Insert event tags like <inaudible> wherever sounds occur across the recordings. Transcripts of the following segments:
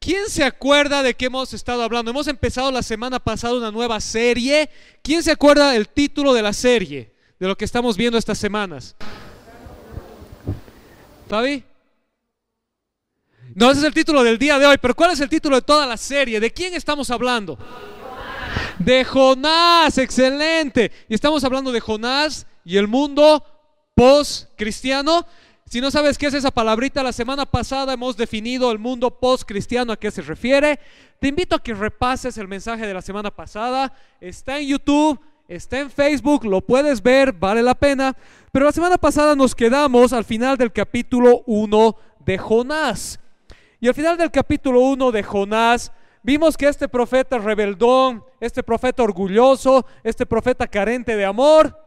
¿Quién se acuerda de qué hemos estado hablando? Hemos empezado la semana pasada una nueva serie. ¿Quién se acuerda del título de la serie? De lo que estamos viendo estas semanas. ¿Fabi? No, ese es el título del día de hoy, pero ¿cuál es el título de toda la serie? ¿De quién estamos hablando? De Jonás, excelente. Y estamos hablando de Jonás y el mundo post-cristiano. Si no sabes qué es esa palabrita, la semana pasada hemos definido el mundo post-cristiano a qué se refiere. Te invito a que repases el mensaje de la semana pasada. Está en YouTube, está en Facebook, lo puedes ver, vale la pena. Pero la semana pasada nos quedamos al final del capítulo 1 de Jonás. Y al final del capítulo 1 de Jonás, vimos que este profeta rebeldón, este profeta orgulloso, este profeta carente de amor,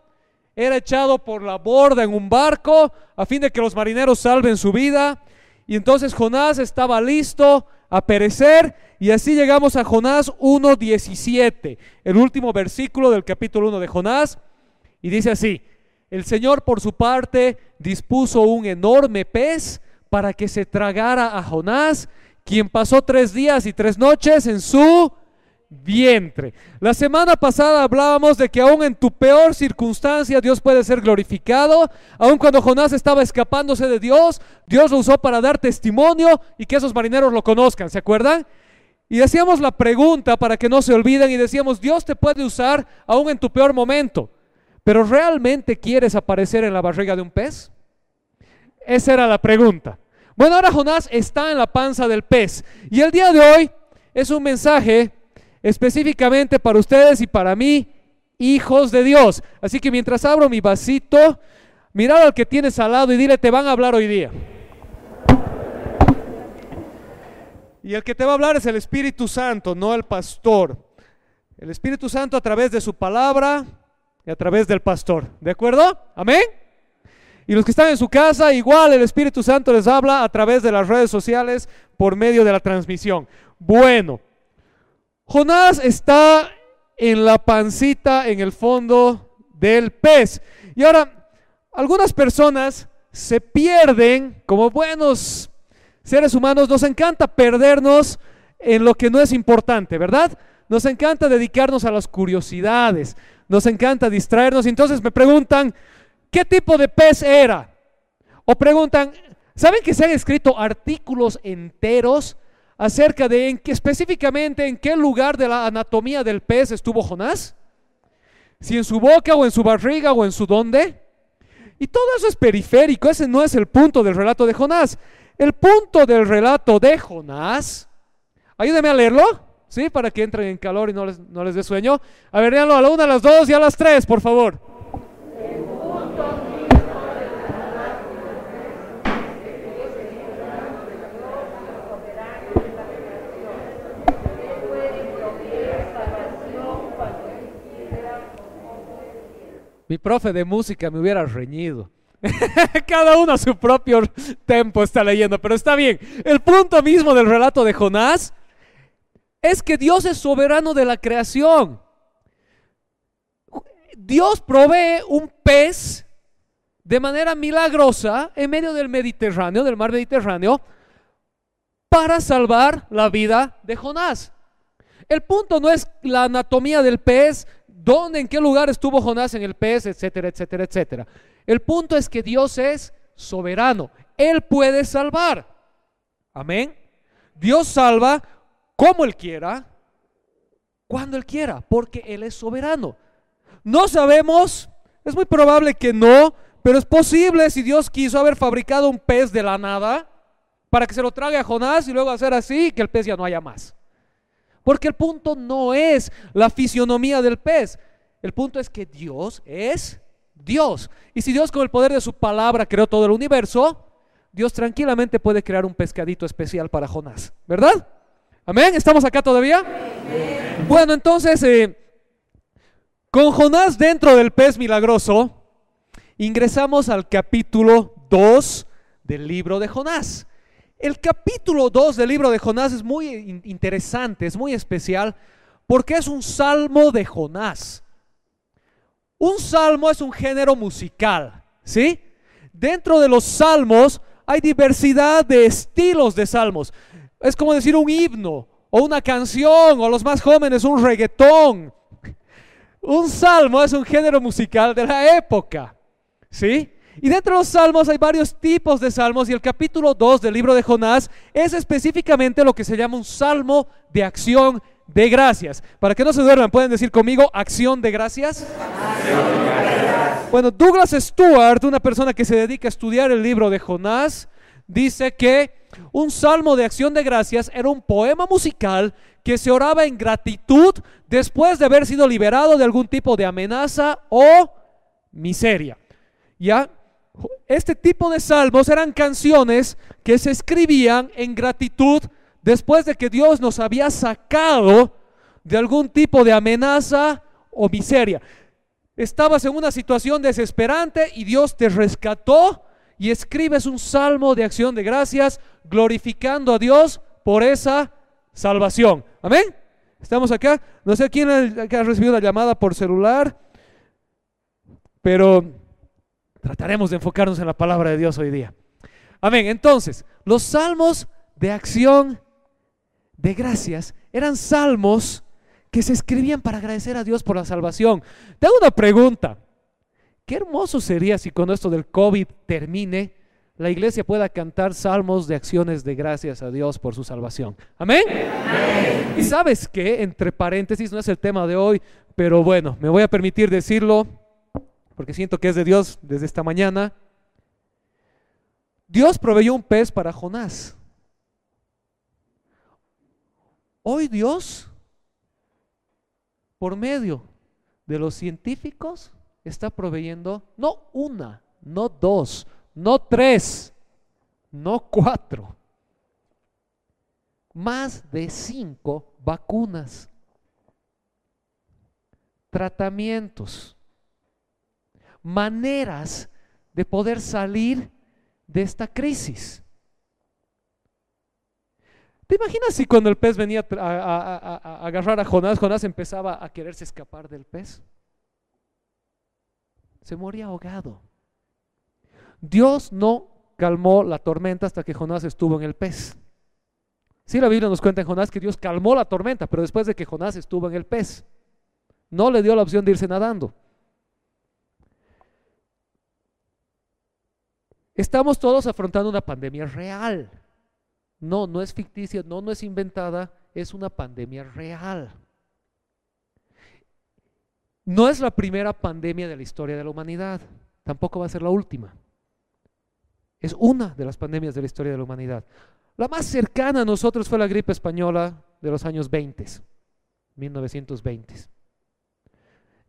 era echado por la borda en un barco a fin de que los marineros salven su vida. Y entonces Jonás estaba listo a perecer y así llegamos a Jonás 1.17, el último versículo del capítulo 1 de Jonás. Y dice así, el Señor por su parte dispuso un enorme pez para que se tragara a Jonás, quien pasó tres días y tres noches en su vientre. La semana pasada hablábamos de que aún en tu peor circunstancia Dios puede ser glorificado. Aún cuando Jonás estaba escapándose de Dios, Dios lo usó para dar testimonio y que esos marineros lo conozcan, ¿se acuerdan? Y decíamos la pregunta para que no se olviden y decíamos, Dios te puede usar aún en tu peor momento, pero ¿realmente quieres aparecer en la barriga de un pez? Esa era la pregunta. Bueno, ahora Jonás está en la panza del pez y el día de hoy es un mensaje específicamente para ustedes y para mí, hijos de Dios. Así que mientras abro mi vasito, mirad al que tienes al lado y dile, te van a hablar hoy día. Y el que te va a hablar es el Espíritu Santo, no el pastor. El Espíritu Santo a través de su palabra y a través del pastor. ¿De acuerdo? Amén. Y los que están en su casa, igual el Espíritu Santo les habla a través de las redes sociales por medio de la transmisión. Bueno, Jonás está en la pancita, en el fondo del pez. Y ahora, algunas personas se pierden como buenos seres humanos, nos encanta perdernos en lo que no es importante, ¿verdad? Nos encanta dedicarnos a las curiosidades, nos encanta distraernos. Entonces me preguntan, ¿qué tipo de pez era? O preguntan, ¿saben que se han escrito artículos enteros acerca de en qué, específicamente en qué lugar de la anatomía del pez estuvo Jonás? Si en su boca o en su barriga o en su dónde. Y todo eso es periférico, ese no es el punto del relato de Jonás. El punto del relato de Jonás, ayúdenme a leerlo, ¿sí? Para que entren en calor y no les, no les dé sueño. A ver, léanlo a la una, a las dos y a las tres, por favor. Mi profe de música me hubiera reñido. <laughs> Cada uno a su propio tempo está leyendo, pero está bien. El punto mismo del relato de Jonás es que Dios es soberano de la creación. Dios provee un pez de manera milagrosa en medio del Mediterráneo, del mar Mediterráneo, para salvar la vida de Jonás. El punto no es la anatomía del pez, dónde, en qué lugar estuvo Jonás en el pez, etcétera, etcétera, etcétera. El punto es que Dios es soberano. Él puede salvar. Amén. Dios salva como Él quiera, cuando Él quiera, porque Él es soberano. No sabemos, es muy probable que no, pero es posible si Dios quiso haber fabricado un pez de la nada para que se lo trague a Jonás y luego hacer así que el pez ya no haya más. Porque el punto no es la fisionomía del pez. El punto es que Dios es Dios. Y si Dios con el poder de su palabra creó todo el universo, Dios tranquilamente puede crear un pescadito especial para Jonás. ¿Verdad? Amén. ¿Estamos acá todavía? Bueno, entonces, eh, con Jonás dentro del pez milagroso, ingresamos al capítulo 2 del libro de Jonás. El capítulo 2 del libro de Jonás es muy interesante, es muy especial, porque es un salmo de Jonás. Un salmo es un género musical, ¿sí? Dentro de los salmos hay diversidad de estilos de salmos. Es como decir un himno o una canción o los más jóvenes un reggaetón. Un salmo es un género musical de la época, ¿sí? Y dentro de los salmos hay varios tipos de salmos y el capítulo 2 del libro de Jonás es específicamente lo que se llama un salmo de acción de gracias. Para que no se duerman, pueden decir conmigo acción de gracias. Bueno, Douglas Stewart, una persona que se dedica a estudiar el libro de Jonás, dice que un salmo de acción de gracias era un poema musical que se oraba en gratitud después de haber sido liberado de algún tipo de amenaza o miseria. ¿Ya? Este tipo de salmos eran canciones que se escribían en gratitud después de que Dios nos había sacado de algún tipo de amenaza o miseria. Estabas en una situación desesperante y Dios te rescató y escribes un salmo de acción de gracias glorificando a Dios por esa salvación. Amén. Estamos acá. No sé quién ha recibido la llamada por celular, pero trataremos de enfocarnos en la palabra de Dios hoy día. Amén. Entonces, los salmos de acción de gracias eran salmos que se escribían para agradecer a Dios por la salvación. Te hago una pregunta. Qué hermoso sería si cuando esto del COVID termine, la iglesia pueda cantar salmos de acciones de gracias a Dios por su salvación. ¿Amén? Y sabes que, entre paréntesis, no es el tema de hoy, pero bueno, me voy a permitir decirlo porque siento que es de Dios desde esta mañana. Dios proveyó un pez para Jonás. Hoy Dios, por medio de los científicos, está proveyendo no una, no dos, no tres, no cuatro, más de cinco vacunas, tratamientos, maneras de poder salir de esta crisis. ¿Te imaginas si cuando el pez venía a, agarrar a Jonás, Jonás empezaba a quererse escapar del pez? Se moría ahogado. Dios no calmó la tormenta hasta que Jonás estuvo en el pez. Sí, la Biblia nos cuenta en Jonás que Dios calmó la tormenta, pero después de que Jonás estuvo en el pez, no le dio la opción de irse nadando. Estamos todos afrontando una pandemia real. No, no es ficticia, no, no es inventada, es una pandemia real. No es la primera pandemia de la historia de la humanidad, tampoco va a ser la última. Es una de las pandemias de la historia de la humanidad. La más cercana a nosotros fue la gripe española de los años 20, 1920.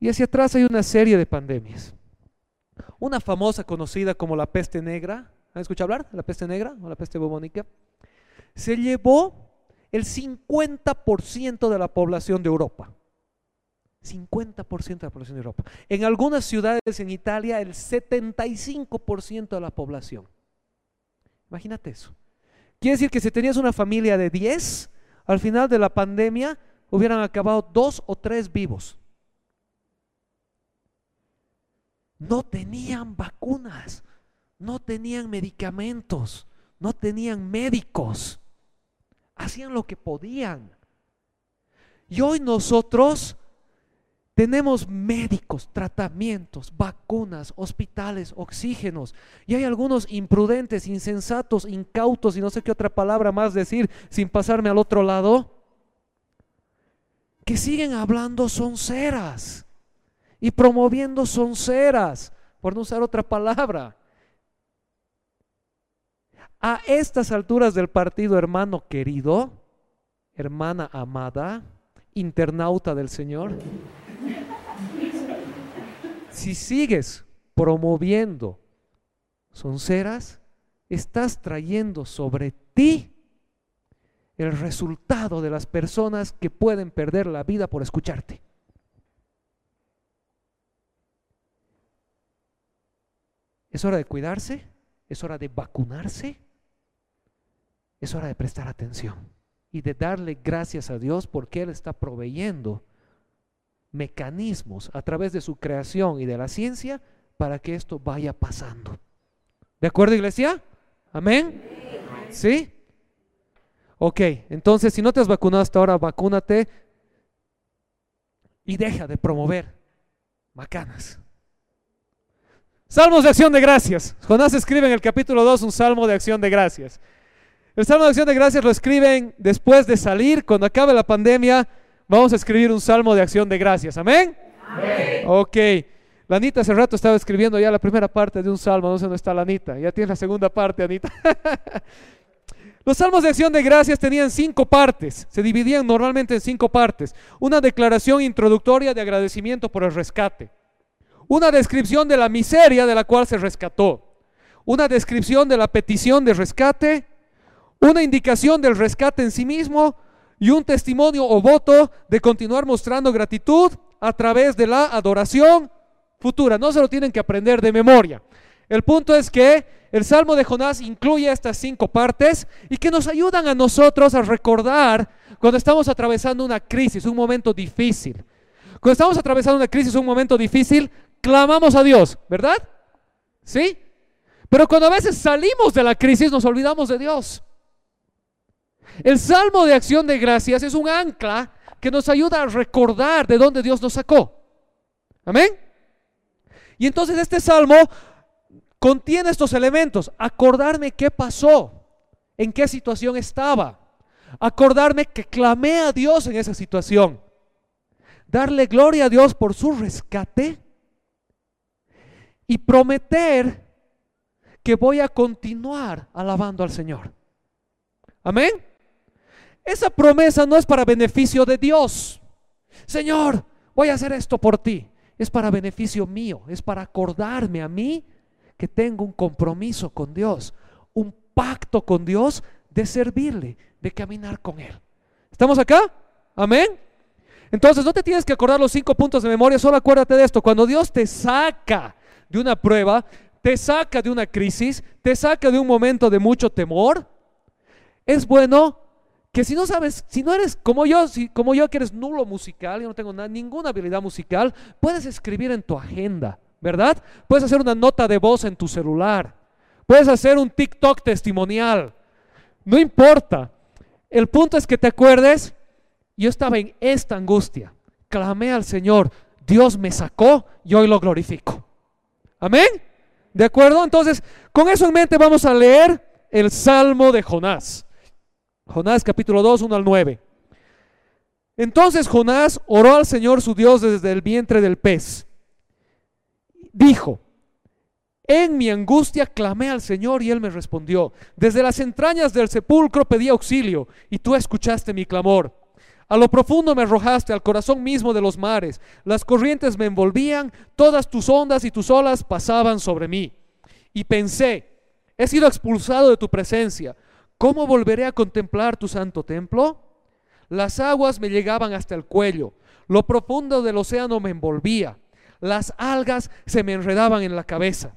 Y hacia atrás hay una serie de pandemias. Una famosa conocida como la peste negra, ¿han escuchado hablar la peste negra o la peste bubónica? Se llevó el 50% de la población de Europa. 50% de la población de Europa. En algunas ciudades en Italia, el 75% de la población. Imagínate eso. Quiere decir que si tenías una familia de 10, al final de la pandemia hubieran acabado dos o tres vivos. No tenían vacunas, no tenían medicamentos, no tenían médicos. Hacían lo que podían. Y hoy nosotros tenemos médicos, tratamientos, vacunas, hospitales, oxígenos. Y hay algunos imprudentes, insensatos, incautos y no sé qué otra palabra más decir sin pasarme al otro lado, que siguen hablando sonceras y promoviendo sonceras, por no usar otra palabra. A estas alturas del partido, hermano querido, hermana amada, internauta del Señor, si sigues promoviendo sonceras, estás trayendo sobre ti el resultado de las personas que pueden perder la vida por escucharte. Es hora de cuidarse, es hora de vacunarse, es hora de prestar atención y de darle gracias a Dios porque Él está proveyendo mecanismos a través de su creación y de la ciencia para que esto vaya pasando. ¿De acuerdo, iglesia? Amén. ¿Sí? Ok, entonces si no te has vacunado hasta ahora, vacúnate y deja de promover macanas. Salmos de acción de gracias. Jonás escribe en el capítulo 2 un salmo de acción de gracias. El salmo de acción de gracias lo escriben después de salir, cuando acabe la pandemia, vamos a escribir un salmo de acción de gracias. Amén. Amén. Ok. La Anita hace rato estaba escribiendo ya la primera parte de un salmo, no sé dónde está la Anita. Ya tienes la segunda parte, Anita. <laughs> Los salmos de acción de gracias tenían cinco partes, se dividían normalmente en cinco partes. Una declaración introductoria de agradecimiento por el rescate una descripción de la miseria de la cual se rescató, una descripción de la petición de rescate, una indicación del rescate en sí mismo y un testimonio o voto de continuar mostrando gratitud a través de la adoración futura. No se lo tienen que aprender de memoria. El punto es que el Salmo de Jonás incluye estas cinco partes y que nos ayudan a nosotros a recordar cuando estamos atravesando una crisis, un momento difícil. Cuando estamos atravesando una crisis, un momento difícil, clamamos a Dios, ¿verdad? ¿Sí? Pero cuando a veces salimos de la crisis nos olvidamos de Dios. El salmo de acción de gracias es un ancla que nos ayuda a recordar de dónde Dios nos sacó. Amén. Y entonces este salmo contiene estos elementos. Acordarme qué pasó, en qué situación estaba. Acordarme que clamé a Dios en esa situación. Darle gloria a Dios por su rescate y prometer que voy a continuar alabando al Señor. Amén. Esa promesa no es para beneficio de Dios. Señor, voy a hacer esto por ti. Es para beneficio mío, es para acordarme a mí que tengo un compromiso con Dios, un pacto con Dios de servirle, de caminar con Él. ¿Estamos acá? Amén. Entonces no te tienes que acordar los cinco puntos de memoria, solo acuérdate de esto. Cuando Dios te saca de una prueba, te saca de una crisis, te saca de un momento de mucho temor, es bueno que si no sabes, si no eres como yo, como yo que eres nulo musical, yo no tengo ninguna habilidad musical, puedes escribir en tu agenda, ¿verdad? Puedes hacer una nota de voz en tu celular, puedes hacer un TikTok testimonial, no importa. El punto es que te acuerdes, yo estaba en esta angustia, clamé al Señor, Dios me sacó y hoy lo glorifico. Amén. ¿De acuerdo? Entonces, con eso en mente vamos a leer el Salmo de Jonás. Jonás capítulo 2, 1 al 9. Entonces Jonás oró al Señor su Dios desde el vientre del pez. Dijo, en mi angustia clamé al Señor y Él me respondió. Desde las entrañas del sepulcro pedí auxilio y tú escuchaste mi clamor. A lo profundo me arrojaste, al corazón mismo de los mares. Las corrientes me envolvían, todas tus ondas y tus olas pasaban sobre mí. Y pensé, he sido expulsado de tu presencia. ¿Cómo volveré a contemplar tu santo templo? Las aguas me llegaban hasta el cuello. Lo profundo del océano me envolvía. Las algas se me enredaban en la cabeza.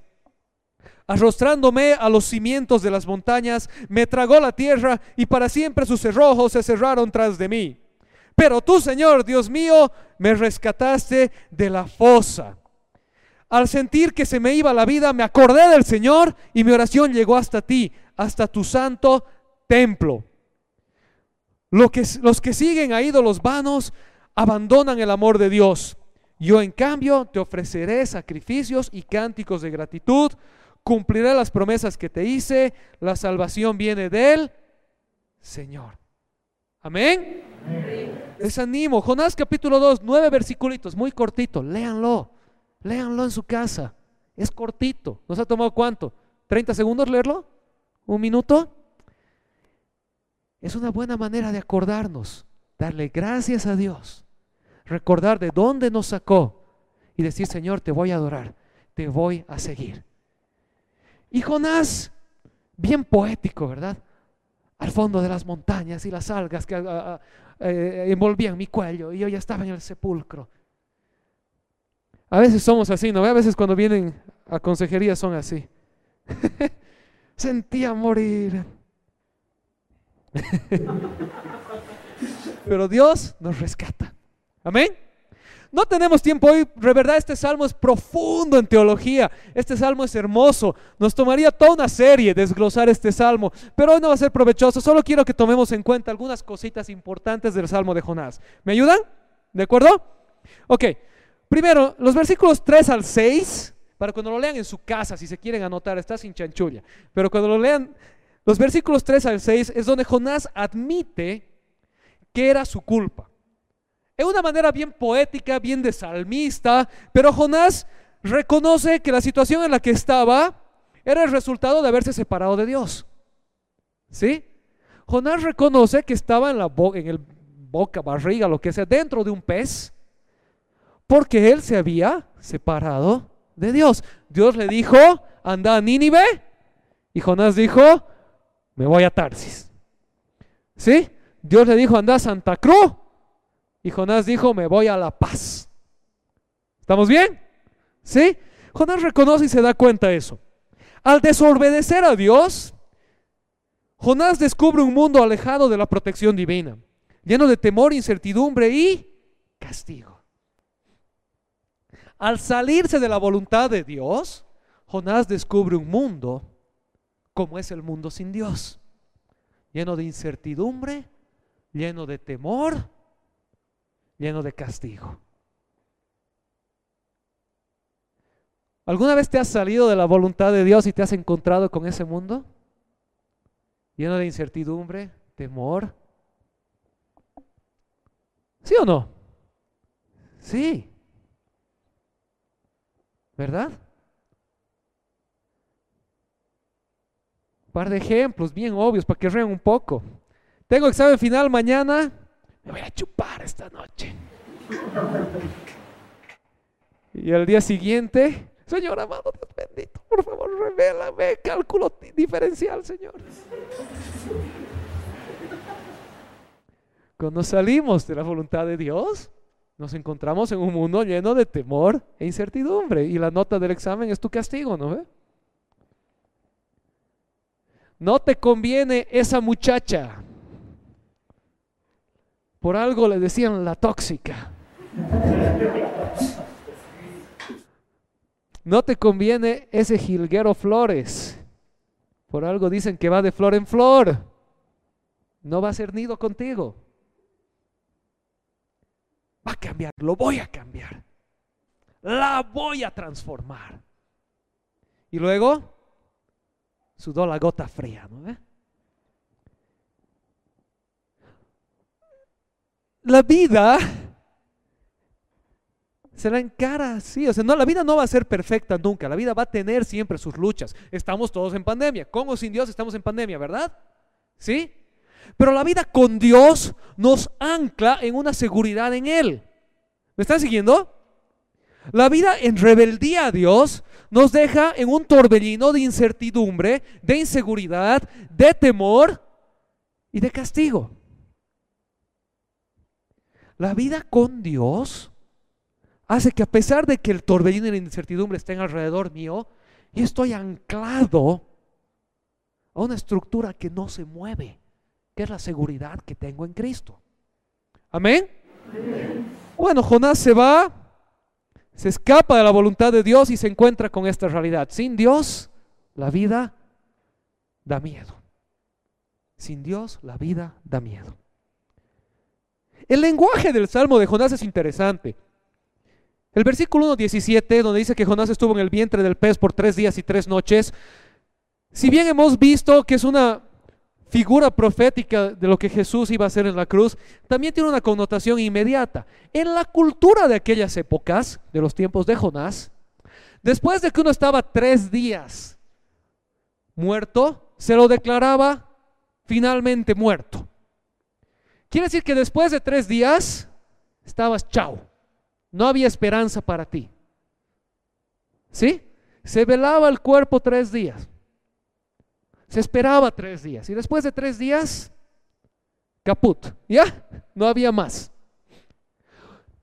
Arrostrándome a los cimientos de las montañas, me tragó la tierra y para siempre sus cerrojos se cerraron tras de mí. Pero tú, Señor, Dios mío, me rescataste de la fosa. Al sentir que se me iba la vida, me acordé del Señor y mi oración llegó hasta ti, hasta tu santo templo. que, los que siguen a ídolos vanos abandonan el amor de Dios. Yo en cambio te ofreceré sacrificios y cánticos de gratitud, cumpliré las promesas que te hice, la salvación viene de él, Señor. Amén. Les animo. Jonás capítulo 2, nueve versiculitos, muy cortito. Léanlo. Léanlo en su casa. Es cortito. ¿Nos ha tomado cuánto? ¿30 segundos leerlo? ¿Un minuto? Es una buena manera de acordarnos, darle gracias a Dios, recordar de dónde nos sacó y decir, Señor, te voy a adorar, te voy a seguir. Y Jonás, bien poético, ¿verdad? Al fondo de las montañas y las algas que ah, ah, eh, envolvían mi cuello y yo ya estaba en el sepulcro. A veces somos así, ¿no? A veces cuando vienen a consejería son así. <laughs> Sentía morir. <laughs> Pero Dios nos rescata. Amén. No tenemos tiempo hoy, de verdad este salmo es profundo en teología, este salmo es hermoso, nos tomaría toda una serie desglosar este salmo, pero hoy no va a ser provechoso, solo quiero que tomemos en cuenta algunas cositas importantes del salmo de Jonás. ¿Me ayudan? ¿De acuerdo? Ok, primero, los versículos 3 al 6, para cuando lo lean en su casa, si se quieren anotar, está sin chanchulla, pero cuando lo lean, los versículos 3 al 6 es donde Jonás admite que era su culpa. Es una manera bien poética, bien de salmista, pero Jonás reconoce que la situación en la que estaba era el resultado de haberse separado de Dios. ¿Sí? Jonás reconoce que estaba en la boca, en el boca, barriga, lo que sea, dentro de un pez, porque él se había separado de Dios. Dios le dijo, anda a Nínive, y Jonás dijo, me voy a Tarsis. ¿Sí? Dios le dijo, anda a Santa Cruz, y Jonás dijo, me voy a la paz. ¿Estamos bien? ¿Sí? Jonás reconoce y se da cuenta de eso. Al desobedecer a Dios, Jonás descubre un mundo alejado de la protección divina, lleno de temor, incertidumbre y castigo. Al salirse de la voluntad de Dios, Jonás descubre un mundo como es el mundo sin Dios, lleno de incertidumbre, lleno de temor lleno de castigo. ¿Alguna vez te has salido de la voluntad de Dios y te has encontrado con ese mundo? Lleno de incertidumbre, temor. ¿Sí o no? Sí. ¿Verdad? Un par de ejemplos bien obvios para que rean un poco. Tengo examen final mañana me voy a chupar esta noche. Y al día siguiente, Señor amado, Dios bendito, por favor, revélame cálculo diferencial, Señor. Cuando salimos de la voluntad de Dios, nos encontramos en un mundo lleno de temor e incertidumbre. Y la nota del examen es tu castigo, ¿no ve? No te conviene esa muchacha. Por algo le decían la tóxica. No te conviene ese jilguero flores. Por algo dicen que va de flor en flor. No va a ser nido contigo. Va a cambiar, lo voy a cambiar. La voy a transformar. Y luego sudó la gota fría, ¿no? La vida se la encara así. O sea, no, la vida no va a ser perfecta nunca. La vida va a tener siempre sus luchas. Estamos todos en pandemia. Con o sin Dios estamos en pandemia, ¿verdad? ¿Sí? Pero la vida con Dios nos ancla en una seguridad en Él. ¿Me están siguiendo? La vida en rebeldía a Dios nos deja en un torbellino de incertidumbre, de inseguridad, de temor y de castigo. La vida con Dios hace que a pesar de que el torbellino y la incertidumbre estén alrededor mío, y estoy anclado a una estructura que no se mueve, que es la seguridad que tengo en Cristo. Amén. Bueno, Jonás se va, se escapa de la voluntad de Dios y se encuentra con esta realidad. Sin Dios, la vida da miedo. Sin Dios, la vida da miedo. El lenguaje del Salmo de Jonás es interesante. El versículo 1.17, donde dice que Jonás estuvo en el vientre del pez por tres días y tres noches, si bien hemos visto que es una figura profética de lo que Jesús iba a hacer en la cruz, también tiene una connotación inmediata. En la cultura de aquellas épocas, de los tiempos de Jonás, después de que uno estaba tres días muerto, se lo declaraba finalmente muerto. Quiere decir que después de tres días estabas chao. No había esperanza para ti. ¿Sí? Se velaba el cuerpo tres días. Se esperaba tres días y después de tres días, caput, ¿ya? No había más.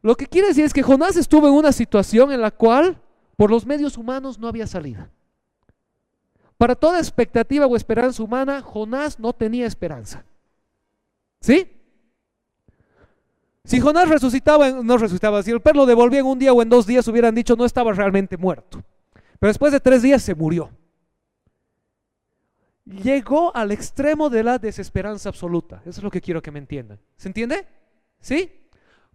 Lo que quiere decir es que Jonás estuvo en una situación en la cual por los medios humanos no había salida. Para toda expectativa o esperanza humana, Jonás no tenía esperanza. ¿Sí? Si Jonás resucitaba, no resucitaba, si el perro lo devolvía en un día o en dos días, hubieran dicho no estaba realmente muerto. Pero después de tres días se murió. Llegó al extremo de la desesperanza absoluta. Eso es lo que quiero que me entiendan. ¿Se entiende? ¿Sí?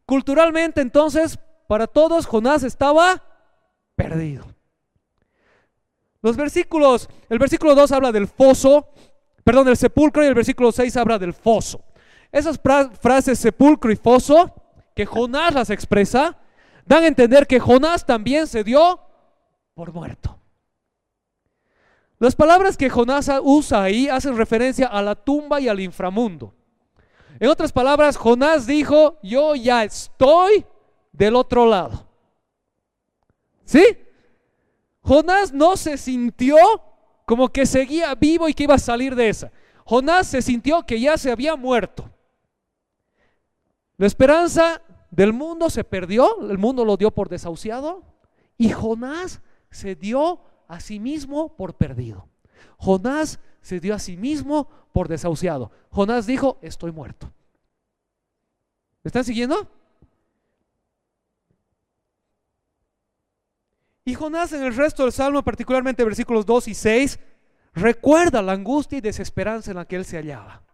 Culturalmente entonces, para todos, Jonás estaba perdido. Los versículos, el versículo 2 habla del foso, perdón, del sepulcro y el versículo 6 habla del foso. Esas frases sepulcro y foso, que Jonás las expresa, dan a entender que Jonás también se dio por muerto. Las palabras que Jonás usa ahí hacen referencia a la tumba y al inframundo. En otras palabras, Jonás dijo, yo ya estoy del otro lado. ¿Sí? Jonás no se sintió como que seguía vivo y que iba a salir de esa. Jonás se sintió que ya se había muerto. La esperanza del mundo se perdió, el mundo lo dio por desahuciado y Jonás se dio a sí mismo por perdido. Jonás se dio a sí mismo por desahuciado. Jonás dijo, estoy muerto. ¿Me están siguiendo? Y Jonás en el resto del Salmo, particularmente versículos 2 y 6, recuerda la angustia y desesperanza en la que él se hallaba.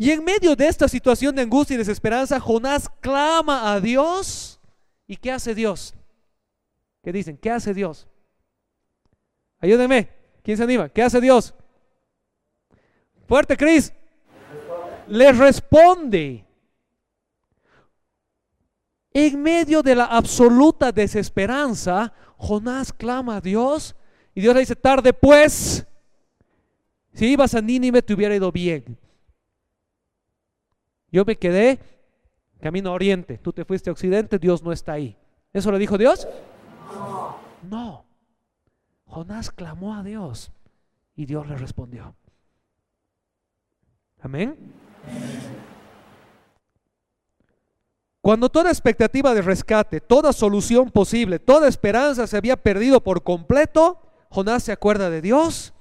Y en medio de esta situación de angustia y desesperanza, Jonás clama a Dios. ¿Y qué hace Dios? ¿Qué dicen? ¿Qué hace Dios? Ayúdenme. ¿Quién se anima? ¿Qué hace Dios? Fuerte, Cris. Le responde. En medio de la absoluta desesperanza, Jonás clama a Dios y Dios le dice, tarde pues, si ibas a Nínive te hubiera ido bien. Yo me quedé camino a oriente, tú te fuiste a occidente, Dios no está ahí. ¿Eso le dijo Dios? No. Jonás clamó a Dios y Dios le respondió. Amén. Cuando toda expectativa de rescate, toda solución posible, toda esperanza se había perdido por completo, Jonás se acuerda de Dios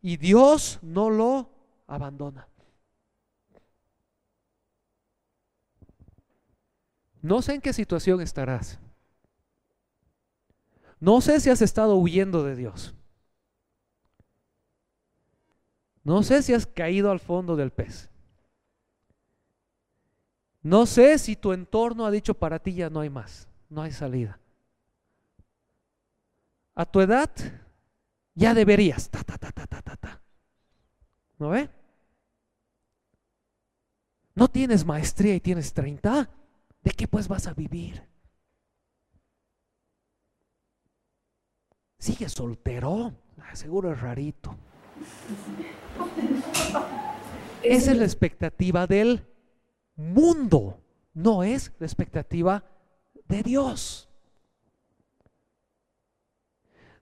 y Dios no lo abandona. No sé en qué situación estarás. No sé si has estado huyendo de Dios. No sé si has caído al fondo del pez. No sé si tu entorno ha dicho para ti ya no hay más, no hay salida. A tu edad ya deberías. Ta, ta, ta, ¿No ve? No tienes maestría y tienes 30. ¿De qué pues vas a vivir? Sigue soltero, ah, seguro es rarito. Esa es la expectativa del mundo, no es la expectativa de Dios.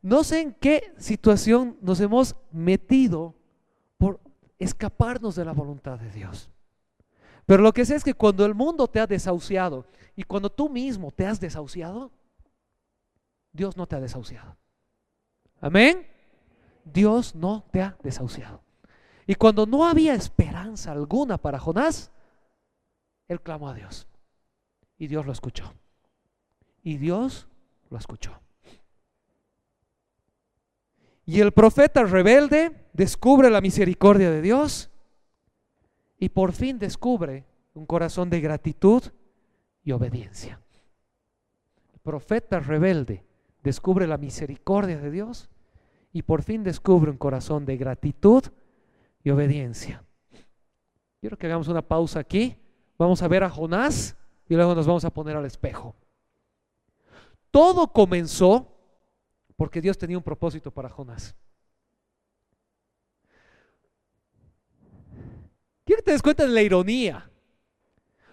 No sé en qué situación nos hemos metido por escaparnos de la voluntad de Dios. Pero lo que sé es que cuando el mundo te ha desahuciado y cuando tú mismo te has desahuciado, Dios no te ha desahuciado. Amén. Dios no te ha desahuciado. Y cuando no había esperanza alguna para Jonás, él clamó a Dios. Y Dios lo escuchó. Y Dios lo escuchó. Y el profeta rebelde descubre la misericordia de Dios y por fin descubre un corazón de gratitud y obediencia. El profeta rebelde descubre la misericordia de Dios y por fin descubre un corazón de gratitud y obediencia. Quiero que hagamos una pausa aquí. Vamos a ver a Jonás y luego nos vamos a poner al espejo. Todo comenzó porque Dios tenía un propósito para Jonás. Quiero que te des cuenta de la ironía.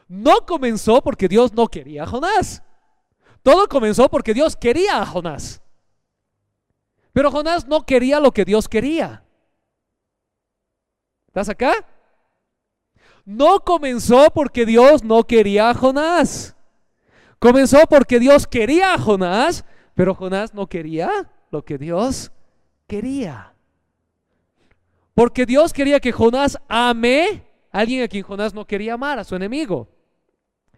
No comenzó porque Dios no quería a Jonás. Todo comenzó porque Dios quería a Jonás. Pero Jonás no quería lo que Dios quería. ¿Estás acá? No comenzó porque Dios no quería a Jonás. Comenzó porque Dios quería a Jonás, pero Jonás no quería lo que Dios quería. Porque Dios quería que Jonás ame alguien a quien Jonás no quería amar, a su enemigo.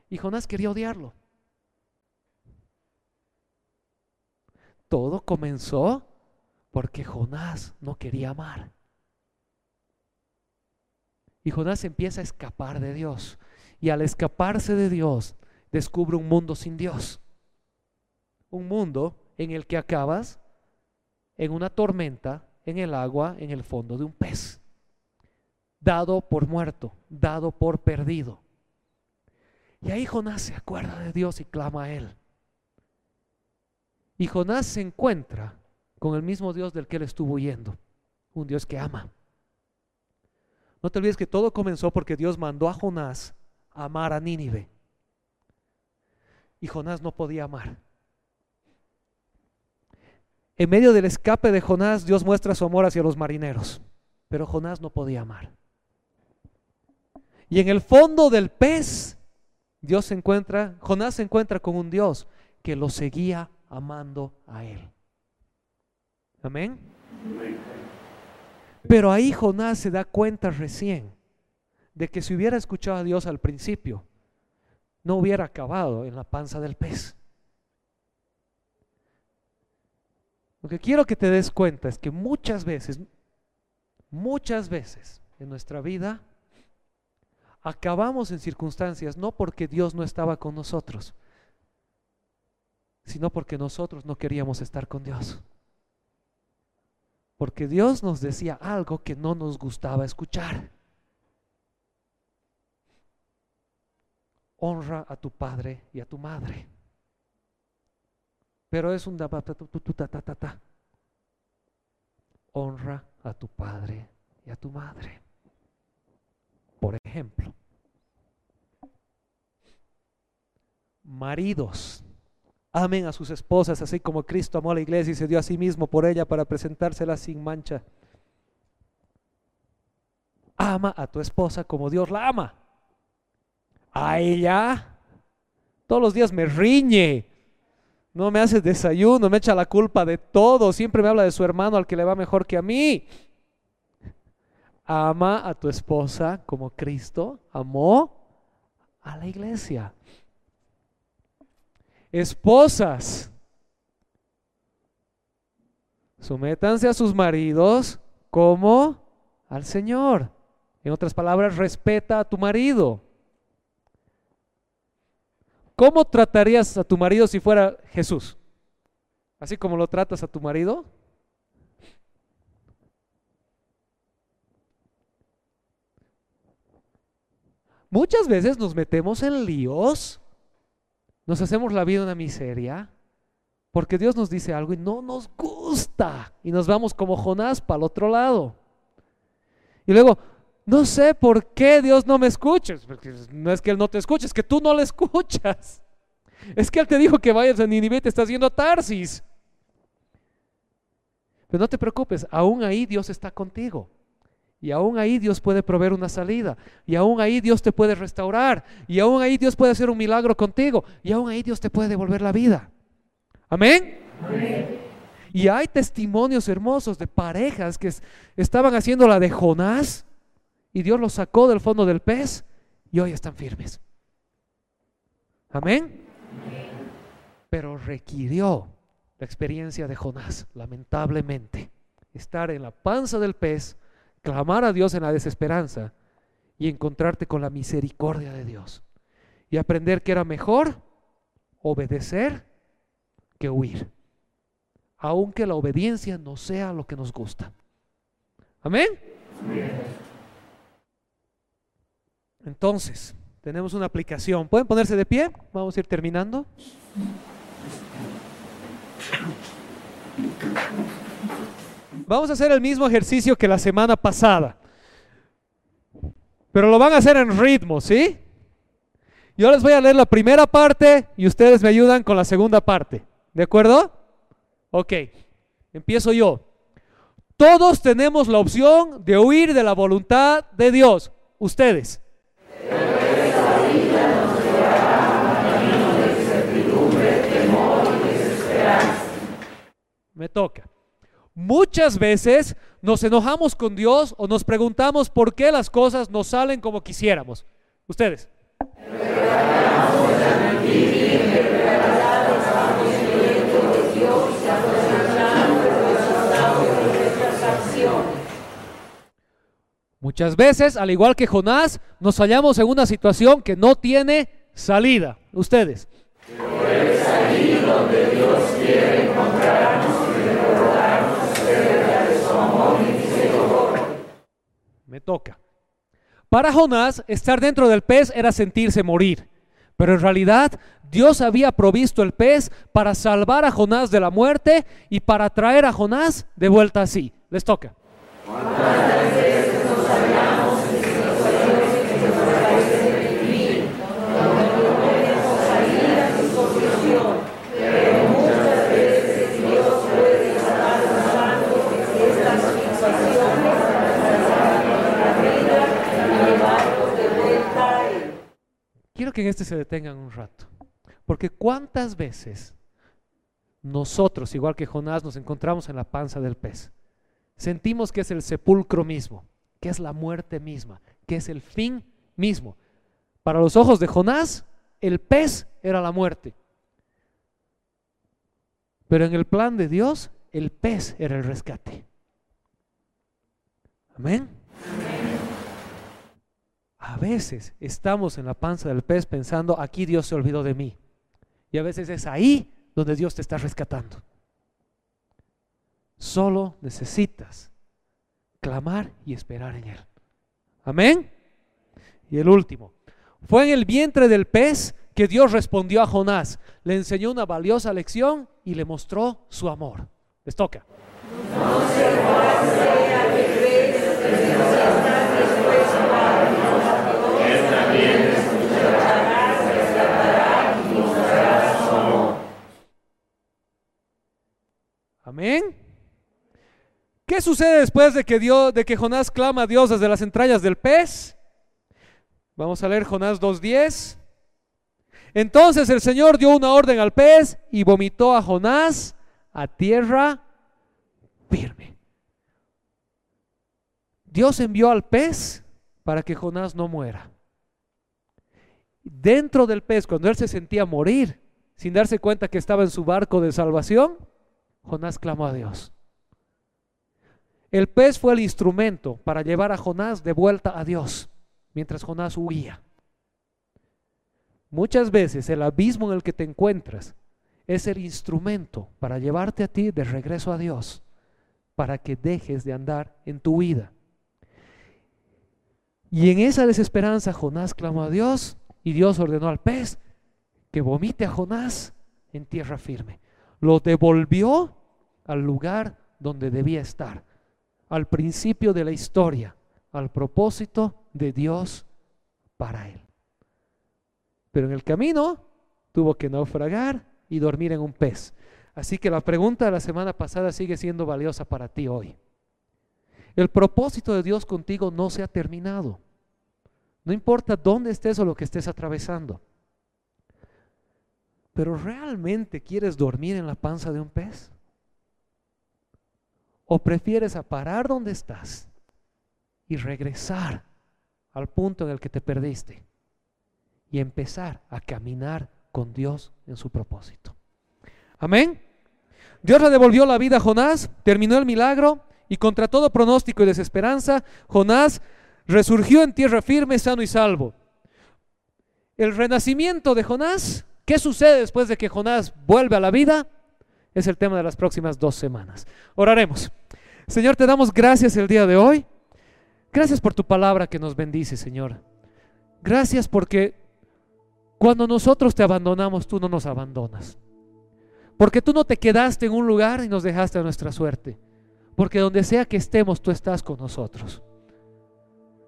Y Jonás quería odiarlo. Todo comenzó porque Jonás no quería amar. Y Jonás empieza a escapar de Dios. Y al escaparse de Dios, descubre un mundo sin Dios. Un mundo en el que acabas en una tormenta, en el agua, en el fondo de un pez. Dado por muerto, dado por perdido. Y ahí Jonás se acuerda de Dios y clama a Él. Y Jonás se encuentra con el mismo Dios del que él estuvo huyendo, un Dios que ama. No te olvides que todo comenzó porque Dios mandó a Jonás a amar a Nínive. Y Jonás no podía amar. En medio del escape de Jonás, Dios muestra su amor hacia los marineros, pero Jonás no podía amar. Y en el fondo del pez, Dios se encuentra, Jonás se encuentra con un Dios que lo seguía amando a él. Amén. Pero ahí Jonás se da cuenta recién de que si hubiera escuchado a Dios al principio, no hubiera acabado en la panza del pez. Lo que quiero que te des cuenta es que muchas veces, muchas veces en nuestra vida, acabamos en circunstancias no porque Dios no estaba con nosotros, sino porque nosotros no queríamos estar con Dios. Porque Dios nos decía algo que no nos gustaba escuchar. Honra a tu padre y a tu madre. Pero es un Honra a tu padre y a tu madre. Por ejemplo, maridos Amen a sus esposas, así como Cristo amó a la iglesia y se dio a sí mismo por ella para presentársela sin mancha. Ama a tu esposa como Dios la ama. A ella todos los días me riñe. No me hace desayuno, me echa la culpa de todo. Siempre me habla de su hermano al que le va mejor que a mí. Ama a tu esposa como Cristo amó a la iglesia. Esposas, sométanse a sus maridos como al Señor. En otras palabras, respeta a tu marido. ¿Cómo tratarías a tu marido si fuera Jesús? ¿Así como lo tratas a tu marido? Muchas veces nos metemos en líos nos hacemos la vida una miseria porque Dios nos dice algo y no nos gusta y nos vamos como Jonás para el otro lado. Y luego, no sé por qué Dios no me escucha. No es que Él no te escuche, es que tú no le <laughs> escuchas. Es que Él te dijo que vayas a Ninive y te estás yendo a Tarsis. Pero no te preocupes, aún ahí Dios está contigo. Y aún ahí Dios puede proveer una salida. Y aún ahí Dios te puede restaurar. Y aún ahí Dios puede hacer un milagro contigo. Y aún ahí Dios te puede devolver la vida. Amén. Y hay testimonios hermosos de parejas que estaban haciendo la de Jonás y Dios los sacó del fondo del pez y hoy están firmes. Amén. Pero requirió la experiencia de Jonás, lamentablemente, estar en la panza del pez clamar a Dios en la desesperanza y encontrarte con la misericordia de Dios. Y aprender que era mejor obedecer que huir. Aunque la obediencia no sea lo que nos gusta. Amén. Entonces, tenemos una aplicación. ¿Pueden ponerse de pie? Vamos a ir terminando. Vamos a hacer el mismo ejercicio que la semana pasada. Pero lo van a hacer en ritmo, ¿sí? Yo les voy a leer la primera parte y ustedes me ayudan con la segunda parte. ¿De acuerdo? Ok. Empiezo yo. Todos tenemos la opción de huir de la voluntad de Dios. Ustedes. Me toca. Muchas veces nos enojamos con Dios o nos preguntamos por qué las cosas no salen como quisiéramos. Ustedes. Muchas veces, al igual que Jonás, nos hallamos en una situación que no tiene salida. Ustedes. Me toca. Para Jonás, estar dentro del pez era sentirse morir. Pero en realidad, Dios había provisto el pez para salvar a Jonás de la muerte y para traer a Jonás de vuelta así. Les toca. Quiero que en este se detengan un rato. Porque cuántas veces nosotros, igual que Jonás, nos encontramos en la panza del pez. Sentimos que es el sepulcro mismo, que es la muerte misma, que es el fin mismo. Para los ojos de Jonás, el pez era la muerte. Pero en el plan de Dios, el pez era el rescate. Amén. A veces estamos en la panza del pez pensando, aquí Dios se olvidó de mí. Y a veces es ahí donde Dios te está rescatando. Solo necesitas clamar y esperar en Él. Amén. Y el último, fue en el vientre del pez que Dios respondió a Jonás, le enseñó una valiosa lección y le mostró su amor. Les toca. Amén. ¿Qué sucede después de que, Dios, de que Jonás clama a Dios desde las entrañas del pez? Vamos a leer Jonás 2.10. Entonces el Señor dio una orden al pez y vomitó a Jonás a tierra firme. Dios envió al pez para que Jonás no muera. Dentro del pez, cuando él se sentía morir, sin darse cuenta que estaba en su barco de salvación, Jonás clamó a Dios. El pez fue el instrumento para llevar a Jonás de vuelta a Dios, mientras Jonás huía. Muchas veces el abismo en el que te encuentras es el instrumento para llevarte a ti de regreso a Dios, para que dejes de andar en tu vida. Y en esa desesperanza Jonás clamó a Dios y Dios ordenó al pez que vomite a Jonás en tierra firme. Lo devolvió al lugar donde debía estar, al principio de la historia, al propósito de Dios para él. Pero en el camino tuvo que naufragar y dormir en un pez. Así que la pregunta de la semana pasada sigue siendo valiosa para ti hoy. El propósito de Dios contigo no se ha terminado. No importa dónde estés o lo que estés atravesando. Pero ¿realmente quieres dormir en la panza de un pez? ¿O prefieres a parar donde estás y regresar al punto en el que te perdiste y empezar a caminar con Dios en su propósito? Amén. Dios le devolvió la vida a Jonás, terminó el milagro y contra todo pronóstico y desesperanza, Jonás resurgió en tierra firme, sano y salvo. El renacimiento de Jonás, ¿qué sucede después de que Jonás vuelve a la vida? es el tema de las próximas dos semanas. Oraremos. Señor, te damos gracias el día de hoy. Gracias por tu palabra que nos bendice, Señor. Gracias porque cuando nosotros te abandonamos, tú no nos abandonas. Porque tú no te quedaste en un lugar y nos dejaste a nuestra suerte. Porque donde sea que estemos, tú estás con nosotros.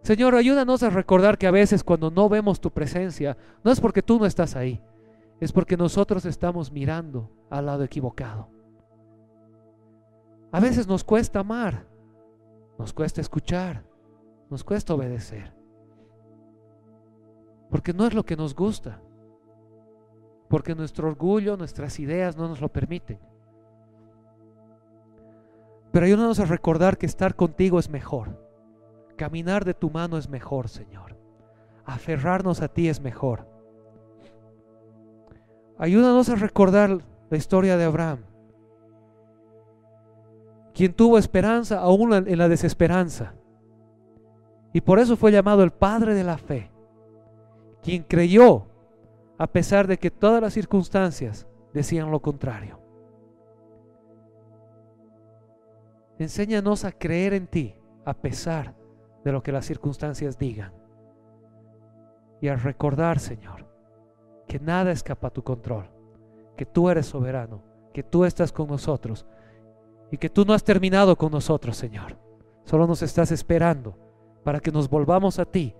Señor, ayúdanos a recordar que a veces cuando no vemos tu presencia, no es porque tú no estás ahí, es porque nosotros estamos mirando al lado equivocado. A veces nos cuesta amar, nos cuesta escuchar, nos cuesta obedecer. Porque no es lo que nos gusta. Porque nuestro orgullo, nuestras ideas no nos lo permiten. Pero ayúdanos a recordar que estar contigo es mejor. Caminar de tu mano es mejor, Señor. Aferrarnos a ti es mejor. Ayúdanos a recordar la historia de Abraham, quien tuvo esperanza aún en la desesperanza. Y por eso fue llamado el Padre de la Fe, quien creyó a pesar de que todas las circunstancias decían lo contrario. Enséñanos a creer en ti a pesar de lo que las circunstancias digan. Y a recordar, Señor, que nada escapa a tu control, que tú eres soberano, que tú estás con nosotros y que tú no has terminado con nosotros, Señor. Solo nos estás esperando para que nos volvamos a ti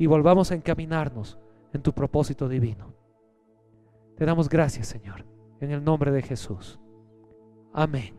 y volvamos a encaminarnos en tu propósito divino. Te damos gracias, Señor, en el nombre de Jesús. Amén.